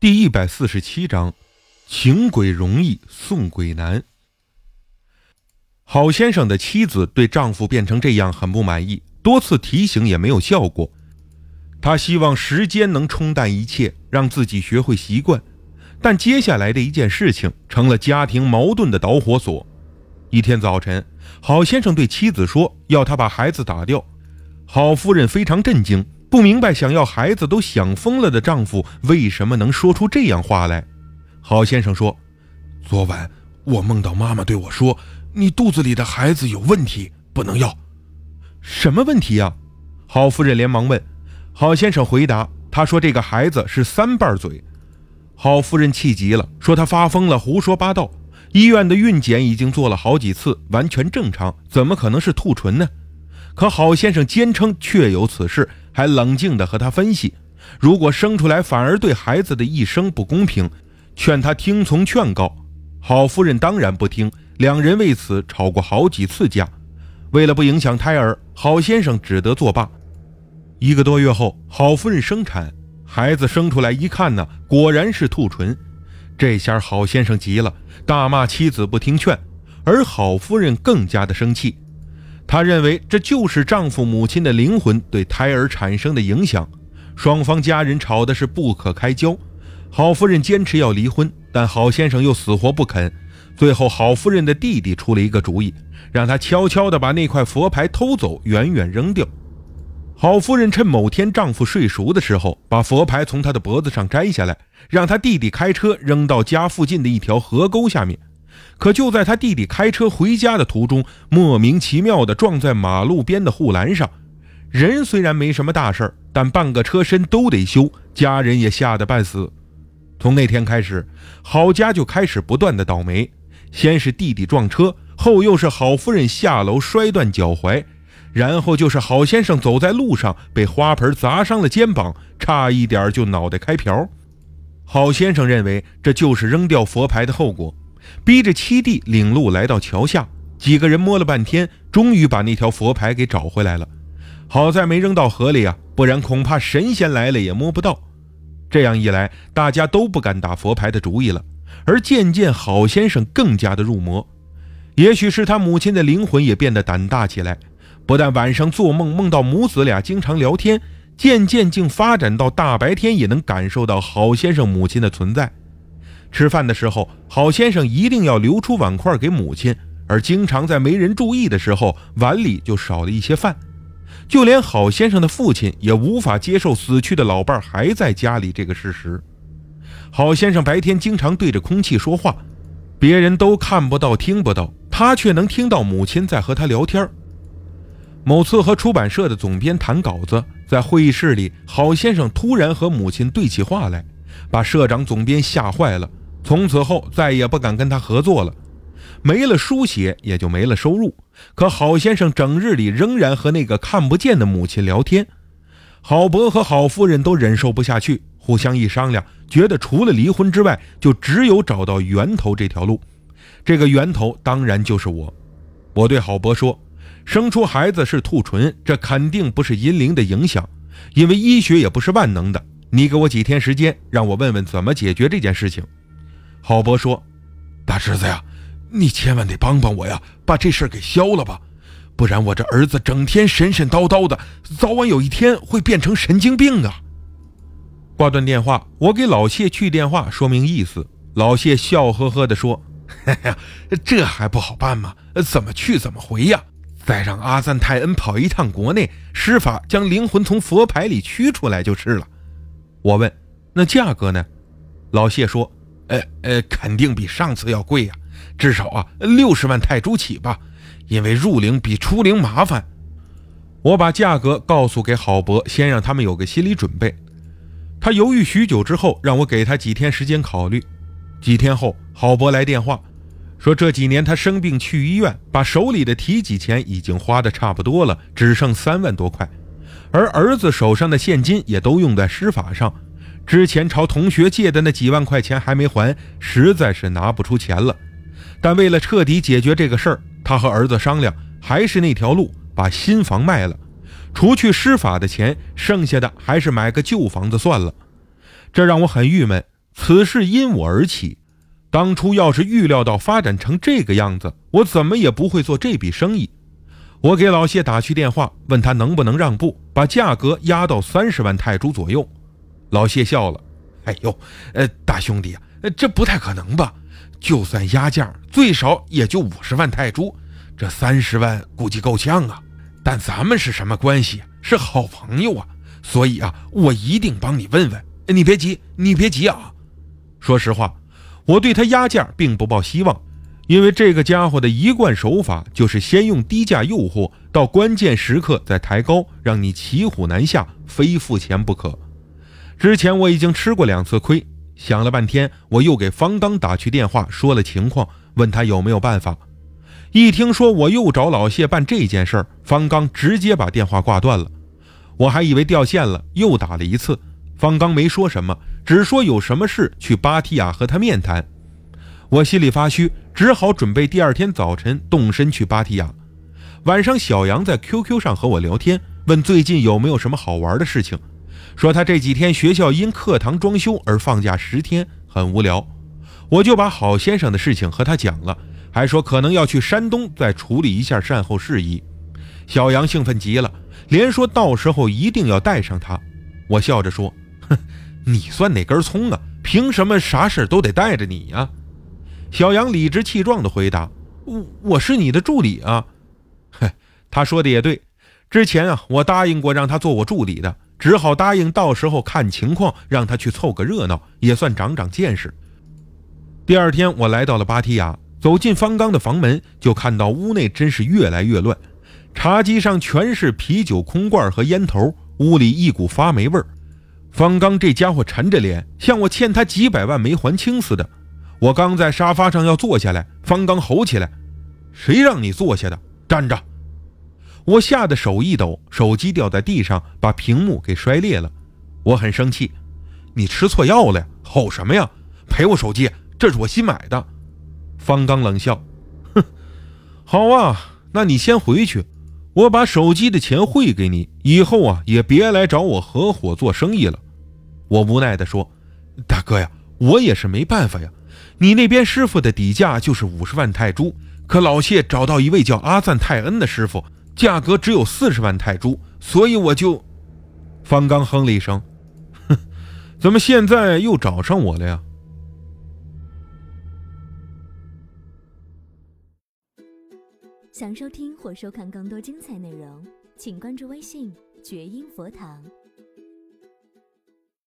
第一百四十七章，请鬼容易送鬼难。郝先生的妻子对丈夫变成这样很不满意，多次提醒也没有效果。她希望时间能冲淡一切，让自己学会习惯。但接下来的一件事情成了家庭矛盾的导火索。一天早晨，郝先生对妻子说要他把孩子打掉。郝夫人非常震惊，不明白想要孩子都想疯了的丈夫为什么能说出这样话来。郝先生说：“昨晚我梦到妈妈对我说，你肚子里的孩子有问题，不能要。什么问题呀？”郝夫人连忙问。郝先生回答：“他说这个孩子是三瓣嘴。”郝夫人气急了，说他发疯了，胡说八道。医院的孕检已经做了好几次，完全正常，怎么可能是兔唇呢？可郝先生坚称确有此事，还冷静地和他分析，如果生出来反而对孩子的一生不公平，劝他听从劝告。郝夫人当然不听，两人为此吵过好几次架。为了不影响胎儿，郝先生只得作罢。一个多月后，郝夫人生产，孩子生出来一看呢，果然是兔唇。这下郝先生急了，大骂妻子不听劝，而郝夫人更加的生气。她认为这就是丈夫母亲的灵魂对胎儿产生的影响，双方家人吵的是不可开交。郝夫人坚持要离婚，但郝先生又死活不肯。最后，郝夫人的弟弟出了一个主意，让他悄悄地把那块佛牌偷走，远远扔掉。郝夫人趁某天丈夫睡熟的时候，把佛牌从他的脖子上摘下来，让他弟弟开车扔到家附近的一条河沟下面。可就在他弟弟开车回家的途中，莫名其妙地撞在马路边的护栏上。人虽然没什么大事但半个车身都得修，家人也吓得半死。从那天开始，郝家就开始不断的倒霉。先是弟弟撞车，后又是郝夫人下楼摔断脚踝，然后就是郝先生走在路上被花盆砸伤了肩膀，差一点就脑袋开瓢。郝先生认为这就是扔掉佛牌的后果。逼着七弟领路来到桥下，几个人摸了半天，终于把那条佛牌给找回来了。好在没扔到河里啊，不然恐怕神仙来了也摸不到。这样一来，大家都不敢打佛牌的主意了。而渐渐，郝先生更加的入魔，也许是他母亲的灵魂也变得胆大起来，不但晚上做梦梦到母子俩经常聊天，渐渐竟发展到大白天也能感受到郝先生母亲的存在。吃饭的时候，郝先生一定要留出碗筷给母亲，而经常在没人注意的时候，碗里就少了一些饭。就连郝先生的父亲也无法接受死去的老伴还在家里这个事实。郝先生白天经常对着空气说话，别人都看不到、听不到，他却能听到母亲在和他聊天。某次和出版社的总编谈稿子，在会议室里，郝先生突然和母亲对起话来，把社长、总编吓坏了。从此后再也不敢跟他合作了，没了书写也就没了收入。可郝先生整日里仍然和那个看不见的母亲聊天。郝伯和郝夫人都忍受不下去，互相一商量，觉得除了离婚之外，就只有找到源头这条路。这个源头当然就是我。我对郝伯说：“生出孩子是兔唇，这肯定不是阴灵的影响，因为医学也不是万能的。你给我几天时间，让我问问怎么解决这件事情。”郝伯说：“大侄子呀，你千万得帮帮我呀，把这事给消了吧，不然我这儿子整天神神叨叨的，早晚有一天会变成神经病啊！”挂断电话，我给老谢去电话说明意思。老谢笑呵呵地说：“嘿嘿，这还不好办吗？怎么去怎么回呀？再让阿赞泰恩跑一趟国内，施法将灵魂从佛牌里驱出来就是了。”我问：“那价格呢？”老谢说。呃呃，肯定比上次要贵呀，至少啊六十万泰铢起吧，因为入灵比出灵麻烦。我把价格告诉给郝伯，先让他们有个心理准备。他犹豫许久之后，让我给他几天时间考虑。几天后，郝伯来电话，说这几年他生病去医院，把手里的提己钱已经花的差不多了，只剩三万多块，而儿子手上的现金也都用在施法上。之前朝同学借的那几万块钱还没还，实在是拿不出钱了。但为了彻底解决这个事儿，他和儿子商量，还是那条路，把新房卖了，除去施法的钱，剩下的还是买个旧房子算了。这让我很郁闷。此事因我而起。当初要是预料到发展成这个样子，我怎么也不会做这笔生意。我给老谢打去电话，问他能不能让步，把价格压到三十万泰铢左右。老谢笑了：“哎呦，呃，大兄弟啊，这不太可能吧？就算压价，最少也就五十万泰铢，这三十万估计够呛啊。但咱们是什么关系？是好朋友啊，所以啊，我一定帮你问问。你别急，你别急啊。说实话，我对他压价并不抱希望。”因为这个家伙的一贯手法就是先用低价诱惑，到关键时刻再抬高，让你骑虎难下，非付钱不可。之前我已经吃过两次亏，想了半天，我又给方刚打去电话，说了情况，问他有没有办法。一听说我又找老谢办这件事儿，方刚直接把电话挂断了。我还以为掉线了，又打了一次，方刚没说什么，只说有什么事去芭提雅和他面谈。我心里发虚。只好准备第二天早晨动身去芭提雅。晚上，小杨在 QQ 上和我聊天，问最近有没有什么好玩的事情，说他这几天学校因课堂装修而放假十天，很无聊。我就把郝先生的事情和他讲了，还说可能要去山东再处理一下善后事宜。小杨兴奋极了，连说到时候一定要带上他。我笑着说：“哼，你算哪根葱啊？凭什么啥事都得带着你呀？”小杨理直气壮地回答：“我我是你的助理啊。”嘿，他说的也对。之前啊，我答应过让他做我助理的，只好答应到时候看情况让他去凑个热闹，也算长长见识。第二天，我来到了芭提雅，走进方刚的房门，就看到屋内真是越来越乱，茶几上全是啤酒空罐和烟头，屋里一股发霉味儿。方刚这家伙沉着脸，像我欠他几百万没还清似的。我刚在沙发上要坐下来，方刚吼起来：“谁让你坐下的？站着！”我吓得手一抖，手机掉在地上，把屏幕给摔裂了。我很生气：“你吃错药了？吼什么呀？赔我手机，这是我新买的。”方刚冷笑：“哼，好啊，那你先回去，我把手机的钱汇给你，以后啊也别来找我合伙做生意了。”我无奈地说：“大哥呀，我也是没办法呀。”你那边师傅的底价就是五十万泰铢，可老谢找到一位叫阿赞泰恩的师傅，价格只有四十万泰铢，所以我就……方刚哼了一声，哼，怎么现在又找上我了呀？想收听或收看更多精彩内容，请关注微信“绝音佛堂”。